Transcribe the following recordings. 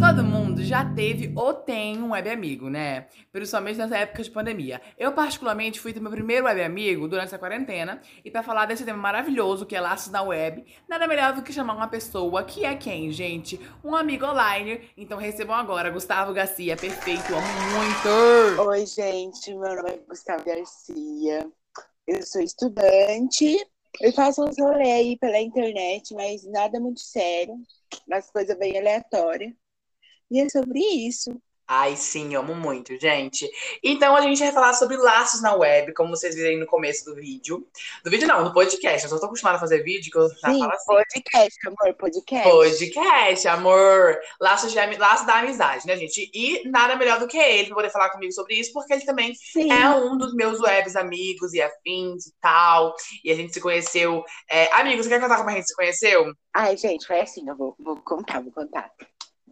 Todo mundo já teve ou tem um web amigo, né? Principalmente nessa época de pandemia. Eu, particularmente, fui ter meu primeiro web amigo durante essa quarentena. E para falar desse tema maravilhoso que é laços na web, nada melhor do que chamar uma pessoa que é quem, gente? Um amigo online. Então recebam agora Gustavo Garcia, perfeito, amo muito! Oi, gente, meu nome é Gustavo Garcia. Eu sou estudante. Eu faço uns rolê aí pela internet, mas nada muito sério. Umas coisas bem aleatórias. E é sobre isso. Ai, sim, amo muito, gente. Então a gente vai falar sobre laços na web, como vocês viram no começo do vídeo. Do vídeo não, do podcast. Eu só tô acostumada a fazer vídeo, que eu já sim, falo assim. podcast, amor, podcast. Podcast, amor. Laços, de, laços da amizade, né, gente? E nada melhor do que ele pra poder falar comigo sobre isso, porque ele também sim. é um dos meus webs amigos e afins e tal. E a gente se conheceu. É... Amigos, você quer contar como a gente se conheceu? Ai, gente, foi assim, eu vou, vou contar, vou contar.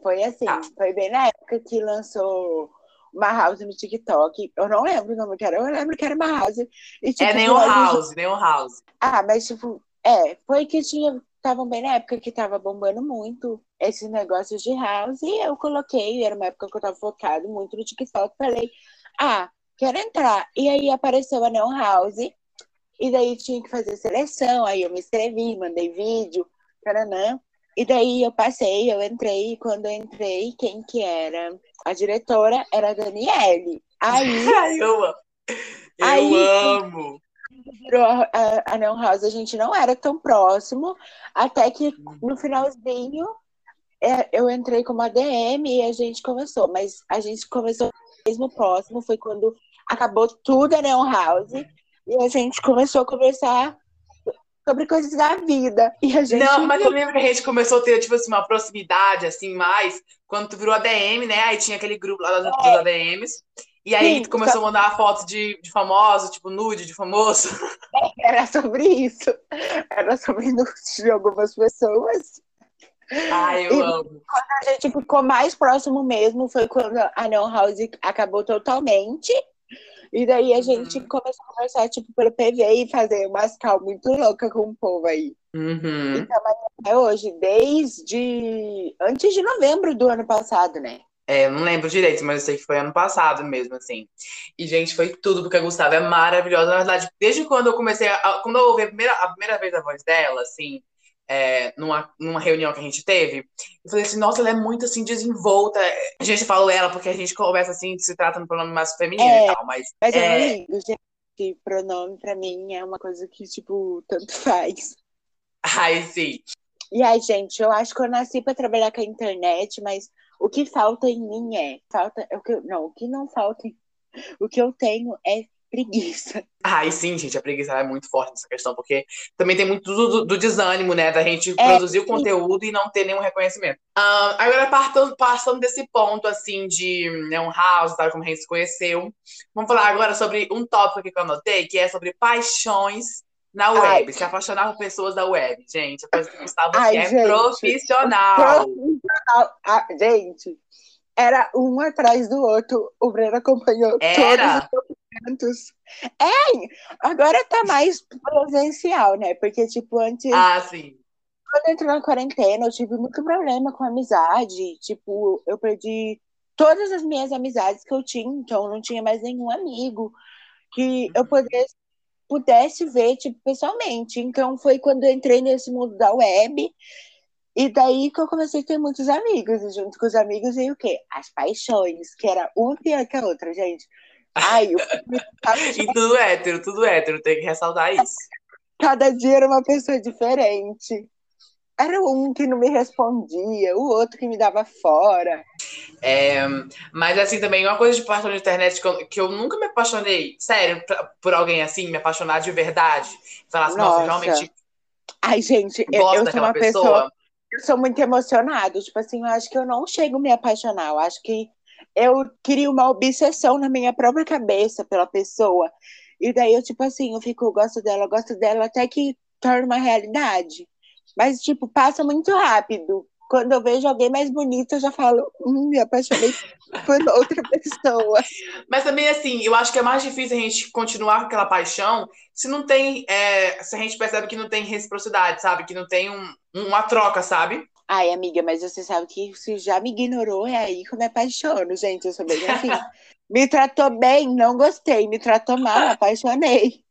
Foi assim, tá. foi bem na época que lançou uma house no TikTok. Eu não lembro o nome que era, eu lembro que era uma house. E, tipo, é nem um house, nem um house. Ah, mas tipo, é, foi que tinha. Estavam bem na época que tava bombando muito esses negócios de house. E eu coloquei, era uma época que eu tava focado muito no TikTok. Falei, ah, quero entrar. E aí apareceu a Neon House. E daí tinha que fazer seleção. Aí eu me inscrevi, mandei vídeo, paranã. E daí eu passei, eu entrei, e quando eu entrei, quem que era? A diretora era a Daniele. Aí. Ai, eu amo! Eu aí, amo! Virou a, a, a Neon House, a gente não era tão próximo, até que no finalzinho é, eu entrei como ADM e a gente começou, mas a gente começou mesmo próximo, foi quando acabou tudo a Neon House, e a gente começou a conversar sobre coisas da vida. E a gente... Não, mas eu lembro que a gente começou a ter, tipo assim, uma proximidade, assim, mais, quando tu virou ADM, né? Aí tinha aquele grupo lá dos é. ADMs. E aí Sim, tu começou só... a mandar fotos de, de famoso, tipo nude de famoso. Era sobre isso. Era sobre nude de algumas pessoas. Ai, eu e amo. Quando a gente ficou mais próximo mesmo foi quando a Neon House acabou totalmente. E daí a gente uhum. começou a conversar, tipo, pelo PV e fazer umas cal muito louca com o povo aí. Uhum. Então, até hoje, desde antes de novembro do ano passado, né? É, não lembro direito, mas eu sei que foi ano passado mesmo, assim. E, gente, foi tudo, porque a Gustavo é maravilhosa. Na verdade, desde quando eu comecei, a, quando eu ouvi a primeira, a primeira vez a voz dela, assim, é, numa, numa reunião que a gente teve, eu falei assim, nossa, ela é muito assim, desenvolta. A gente falou ela porque a gente conversa assim, se trata no pronome mais feminino é, e tal, mas. Mas é, é lindo, gente. Pronome pra mim é uma coisa que, tipo, tanto faz. Ai, sim. E aí, gente, eu acho que eu nasci pra trabalhar com a internet, mas o que falta em mim é. Falta. O que, não, o que não falta. O que eu tenho é preguiça. Ai, sim, gente, a preguiça é muito forte nessa questão, porque também tem muito do, do desânimo, né? Da gente é, produzir o conteúdo e não ter nenhum reconhecimento. Uh, agora, passando, passando desse ponto, assim, de né, um house, tal, como a gente se conheceu, vamos falar agora sobre um tópico aqui que eu anotei, que é sobre paixões na web, Ai. se apaixonar por pessoas da web, gente. A coisa que Gustavo Ai, é gente, profissional. profissional. Ah, gente, era um atrás do outro. O Breno acompanhou era. todos os eventos. É, agora tá mais presencial, né? Porque, tipo, antes. Ah, sim. Quando eu entrei na quarentena, eu tive muito problema com amizade. Tipo, eu perdi todas as minhas amizades que eu tinha, então eu não tinha mais nenhum amigo que eu uhum. pudesse, pudesse ver, tipo, pessoalmente. Então foi quando eu entrei nesse mundo da web e daí que eu comecei a ter muitos amigos, e junto com os amigos veio o quê? As paixões, que era uma pior que a outra, gente. Ai, eu... e tudo hétero, tudo hétero, tem que ressaltar isso. Cada dia era uma pessoa diferente. Era um que não me respondia, o outro que me dava fora. É, mas assim, também uma coisa de paixão na internet que eu, que eu nunca me apaixonei, sério, pra, por alguém assim, me apaixonar de verdade. Falar assim, nossa, nossa realmente. Ai, gente, eu, eu sou uma pessoa, pessoa eu sou muito emocionada. Tipo assim, eu acho que eu não chego a me apaixonar. Eu acho que eu crio uma obsessão na minha própria cabeça pela pessoa. E daí eu, tipo assim, eu fico, eu gosto dela, eu gosto dela, até que torna uma realidade. Mas, tipo, passa muito rápido. Quando eu vejo alguém mais bonito, eu já falo, hum, me apaixonei por outra pessoa. Mas também, assim, eu acho que é mais difícil a gente continuar com aquela paixão se não tem. É, se a gente percebe que não tem reciprocidade, sabe? Que não tem um, uma troca, sabe? Ai, amiga, mas você sabe que se já me ignorou, é aí que eu me apaixono, gente. Eu sou bem assim. me tratou bem, não gostei. Me tratou mal, apaixonei.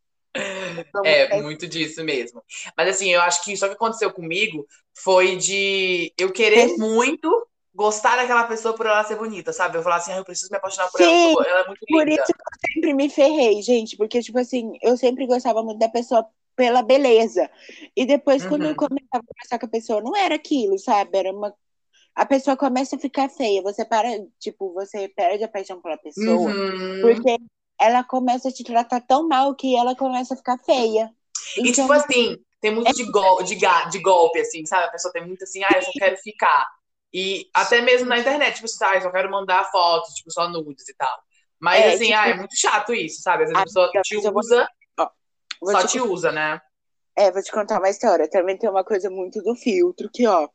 É, muito disso mesmo. Mas assim, eu acho que só que aconteceu comigo foi de eu querer muito gostar daquela pessoa por ela ser bonita, sabe? Eu falar assim, ah, eu preciso me apaixonar por Sim, ela, ela é muito linda. Por isso que eu sempre me ferrei, gente, porque, tipo assim, eu sempre gostava muito da pessoa pela beleza. E depois, uhum. quando eu uhum. começava a conversar com a pessoa, não era aquilo, sabe? Era uma. A pessoa começa a ficar feia, você para, tipo, você perde a paixão pela pessoa, uhum. porque ela começa a te tratar tão mal que ela começa a ficar feia. E, então, tipo assim, tem muito é... de, gol de, de golpe, assim, sabe? A pessoa tem muito assim, ah, eu só quero ficar. E até mesmo na internet, tipo, ah, eu só quero mandar fotos, tipo, só nudes e tal. Mas, é, assim, tipo... ah, é muito chato isso, sabe? Às vezes a pessoa te usa, vou... só te, te usa, né? É, vou te contar uma história. Também tem uma coisa muito do filtro, que, ó,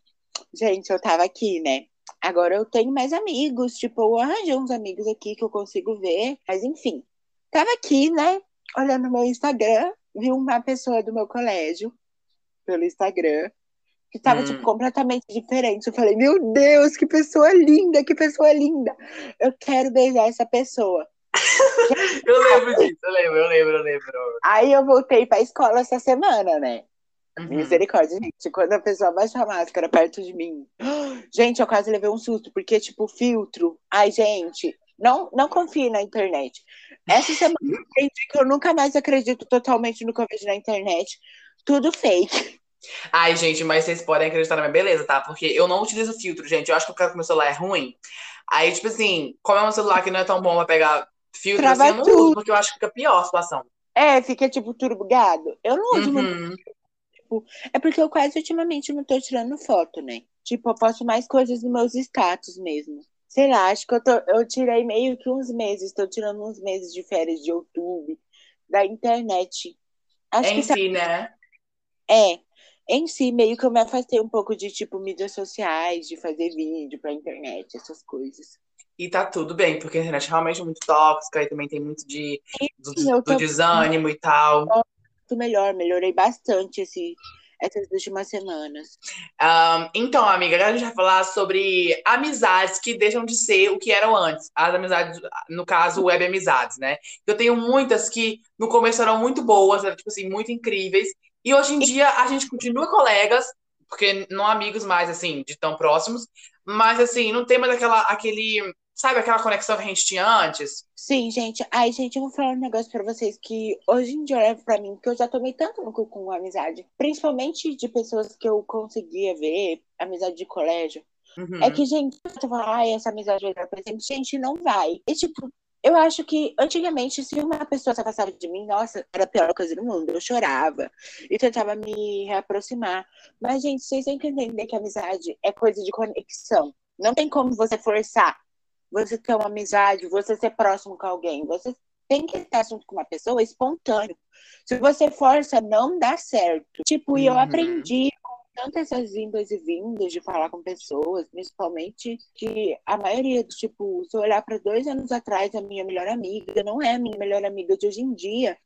gente, eu tava aqui, né? Agora eu tenho mais amigos, tipo, eu arranjei uns amigos aqui que eu consigo ver, mas enfim. Tava aqui, né, olhando meu Instagram, vi uma pessoa do meu colégio pelo Instagram, que tava, tipo, hum. tipo, completamente diferente. Eu falei, meu Deus, que pessoa linda, que pessoa linda. Eu quero beijar essa pessoa. eu lembro disso, eu lembro, eu lembro, eu lembro. Aí eu voltei pra escola essa semana, né? Uhum. Misericórdia, gente. Quando a pessoa baixa a máscara perto de mim. Gente, eu quase levei um susto, porque, tipo, filtro. Ai, gente, não, não confie na internet. Essa semana eu aprendi que eu nunca mais acredito totalmente no que eu vejo na internet. Tudo fake. Ai, gente, mas vocês podem acreditar na minha beleza, tá? Porque eu não utilizo filtro, gente. Eu acho que o cara com meu celular é ruim. Aí, tipo assim, como é um celular que não é tão bom pra pegar filtro, Trava assim, eu não tudo. uso, porque eu acho que fica pior a situação. É, fica, tipo, tudo bugado. Eu não uso uhum. muito. Tipo, é porque eu quase ultimamente não tô tirando foto, né? Tipo, eu posto mais coisas nos meus status mesmo. Sei lá, acho que eu, tô, eu tirei meio que uns meses, tô tirando uns meses de férias de YouTube, da internet. Acho em que si, né? É, em si, meio que eu me afastei um pouco de, tipo, mídias sociais, de fazer vídeo pra internet, essas coisas. E tá tudo bem, porque a internet é realmente muito tóxica e também tem muito de, do, do desânimo e tal. Muito melhor, melhorei bastante esse, essas últimas semanas. Um, então, amiga, agora a gente vai falar sobre amizades que deixam de ser o que eram antes. As amizades, no caso, web amizades, né? Eu tenho muitas que no começo eram muito boas, tipo assim, muito incríveis, e hoje em dia a gente continua colegas, porque não amigos mais, assim, de tão próximos, mas, assim, não tem mais aquela, aquele, sabe, aquela conexão que a gente tinha antes? Sim, gente. Ai, gente, eu vou falar um negócio pra vocês que hoje em dia eu levo pra mim, que eu já tomei tanto no cu com amizade, principalmente de pessoas que eu conseguia ver, amizade de colégio. Uhum. É que, gente, eu falo, ai, essa amizade vai dar presente. Gente, não vai. E, tipo, eu acho que antigamente, se uma pessoa se afastava de mim, nossa, era a pior coisa do mundo. Eu chorava e tentava me reaproximar. Mas, gente, vocês têm que entender que amizade é coisa de conexão. Não tem como você forçar você ter uma amizade, você ser próximo com alguém. Você tem que estar junto com uma pessoa espontâneo. Se você força, não dá certo. Tipo, e eu uhum. aprendi tantas essas vindas e vindas de falar com pessoas, principalmente que a maioria, tipo, se eu olhar para dois anos atrás, a minha melhor amiga não é a minha melhor amiga de hoje em dia.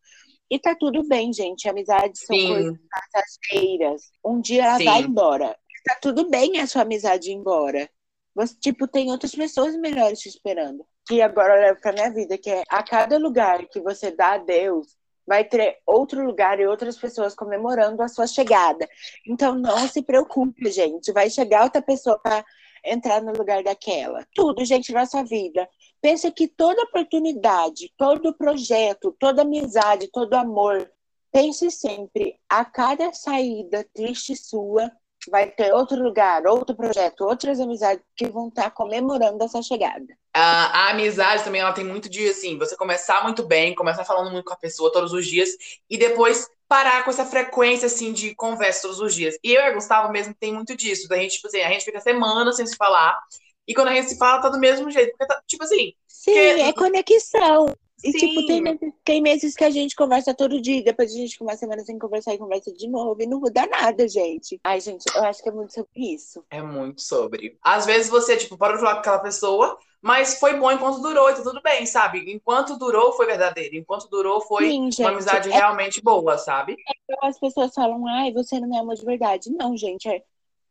E tá tudo bem, gente. Amizades são Sim. coisas passageiras. Um dia ela Sim. vai embora. Tá tudo bem a sua amizade ir embora. Você, tipo, tem outras pessoas melhores te esperando. Que agora eu levo pra minha vida, que é a cada lugar que você dá a Deus, vai ter outro lugar e outras pessoas comemorando a sua chegada. Então não se preocupe, gente. Vai chegar outra pessoa para entrar no lugar daquela. Tudo, gente, na sua vida. Pense que toda oportunidade, todo projeto, toda amizade, todo amor, pense sempre a cada saída triste sua vai ter outro lugar, outro projeto, outras amizades que vão estar comemorando essa chegada. A, a, amizade também, ela tem muito de, assim, você começar muito bem, começar falando muito com a pessoa todos os dias, e depois parar com essa frequência, assim, de conversa todos os dias. E eu e a Gustavo mesmo tem muito disso, da gente, tipo assim, a gente fica semanas sem se falar, e quando a gente se fala, tá do mesmo jeito, porque tá, tipo assim... Sim, porque... é conexão. E, Sim. tipo, tem meses, tem meses que a gente conversa todo dia, depois a gente começa a semana sem conversar e conversa de novo, e não muda nada, gente. Ai, gente, eu acho que é muito sobre isso. É muito sobre. Às vezes você, tipo, pode falar com aquela pessoa, mas foi bom enquanto durou e tá tudo bem, sabe? Enquanto durou, foi verdadeiro. Enquanto durou, foi Sim, gente, uma amizade é... realmente boa, sabe? É, as pessoas falam, ai, você não me ama de verdade. Não, gente, é...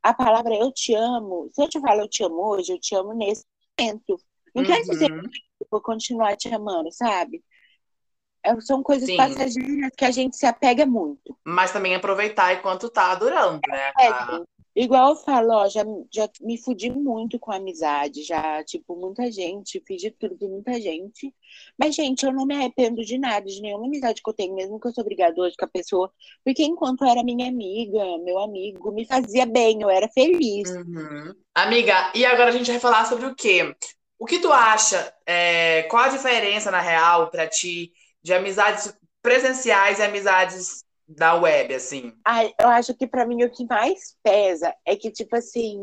a palavra eu te amo, se eu te falo eu te amo hoje, eu te amo nesse momento. Não uhum. quer dizer eu vou continuar te amando, sabe? É, são coisas Sim. passageiras que a gente se apega muito. Mas também aproveitar enquanto tá durando, né? É, tá... Igual eu falo, ó, já, já me fudi muito com a amizade, já, tipo, muita gente, fiz de tudo por muita gente. Mas, gente, eu não me arrependo de nada, de nenhuma amizade que eu tenho, mesmo que eu sou obrigada hoje com a pessoa, porque enquanto era minha amiga, meu amigo, me fazia bem, eu era feliz. Uhum. Amiga, e agora a gente vai falar sobre o quê? O que tu acha? É, qual a diferença, na real, para ti, de amizades presenciais e amizades da web, assim? Ah, eu acho que para mim o que mais pesa é que, tipo assim,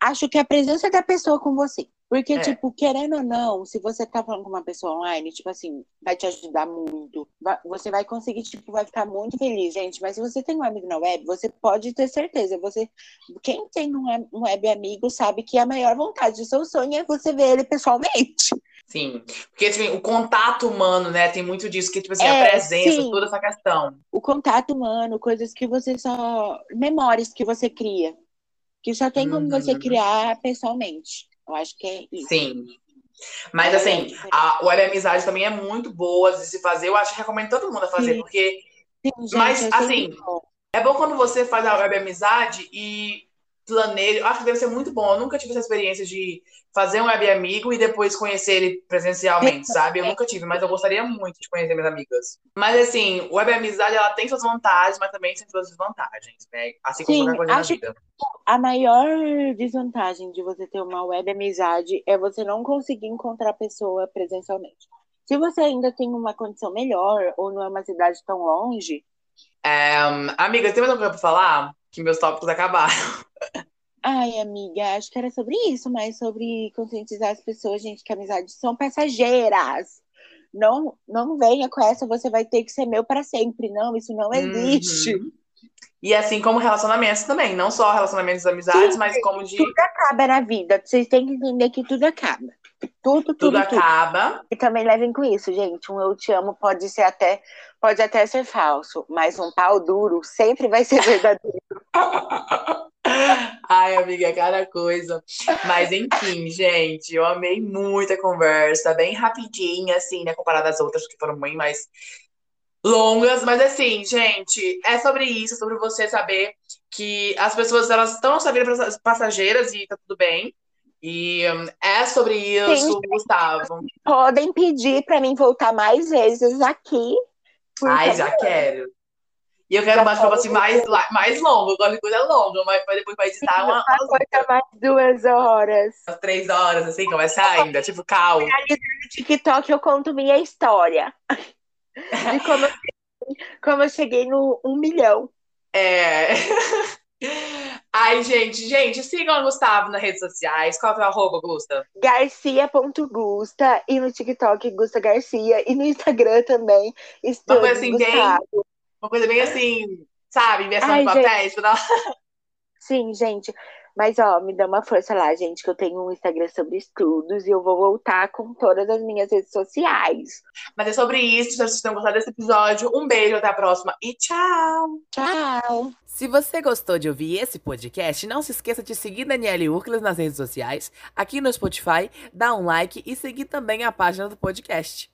acho que a presença da pessoa com você. Porque, é. tipo, querendo ou não, se você tá falando com uma pessoa online, tipo assim, vai te ajudar muito. você vai conseguir, tipo, vai ficar muito feliz, gente. Mas se você tem um amigo na web, você pode ter certeza. Você, quem tem um web amigo sabe que a maior vontade do seu sonho é você ver ele pessoalmente. Sim, porque assim, o contato humano, né, tem muito disso, que tipo assim, é, a presença, sim. toda essa questão. O contato humano, coisas que você só. memórias que você cria. Que só tem como uhum. você criar pessoalmente. Eu acho que é isso. Sim. Mas é, assim, a web amizade também é muito boa de se fazer. Eu acho que recomendo todo mundo a fazer, sim. porque. Sim, gente, mas, assim, é bom quando você faz a web amizade e planeja. Acho que deve ser muito bom. Eu nunca tive essa experiência de fazer um web amigo e depois conhecer ele presencialmente, sabe? Eu nunca tive, mas eu gostaria muito de conhecer minhas amigas. Mas assim, web amizade ela tem suas vantagens, mas também tem suas desvantagens, né? Assim como Sim, qualquer coisa na vida. A maior desvantagem de você ter uma web amizade é você não conseguir encontrar a pessoa presencialmente. Se você ainda tem uma condição melhor ou não é uma cidade tão longe. É, amiga, tem mais alguma coisa pra falar? Que meus tópicos acabaram. Ai, amiga, acho que era sobre isso, mas sobre conscientizar as pessoas, gente, que amizades são passageiras. Não, não venha com essa, você vai ter que ser meu para sempre. Não, isso não existe. Uhum. E assim como relacionamentos também, não só relacionamentos amizades, Sim, mas como de. Tudo acaba na vida. Vocês têm que entender que tudo acaba. Tudo, tudo, tudo acaba. Tudo. E também levem com isso, gente. Um eu te amo pode ser até, pode até ser falso, mas um pau duro sempre vai ser verdadeiro. Ai, amiga, cada coisa. Mas enfim, gente, eu amei muito a conversa, bem rapidinha, assim, né, comparada às outras que foram bem mais longas, mas assim, gente, é sobre isso, sobre você saber que as pessoas elas estão sabendo passageiras e tá tudo bem. E um, é sobre isso, Sim, Gustavo. Podem pedir para mim voltar mais vezes aqui. Ai, já quero. E eu quero uma bate assim mais, mais longo. Eu gosto de coisa longa, mas depois vai editar uma. Uma coisa mais duas horas. Umas três horas, assim, começa ainda, tipo, cal. No TikTok eu conto minha história. De como eu, como eu cheguei no um milhão. É. Ai, gente, gente, sigam o Gustavo nas redes sociais. Qual é o arroba, Gusta? Garcia.gusta e no TikTok Gusta Garcia e no Instagram também. Uma coisa assim, Gustavo. bem uma coisa bem assim, sabe? Inversão Ai, de papéis. Gente... Sim, gente. Mas, ó, me dá uma força lá, gente, que eu tenho um Instagram sobre estudos e eu vou voltar com todas as minhas redes sociais. Mas é sobre isso. Se vocês tenham gostado desse episódio, um beijo, até a próxima e tchau! Tchau! Se você gostou de ouvir esse podcast, não se esqueça de seguir Daniele Urcles nas redes sociais, aqui no Spotify, dar um like e seguir também a página do podcast.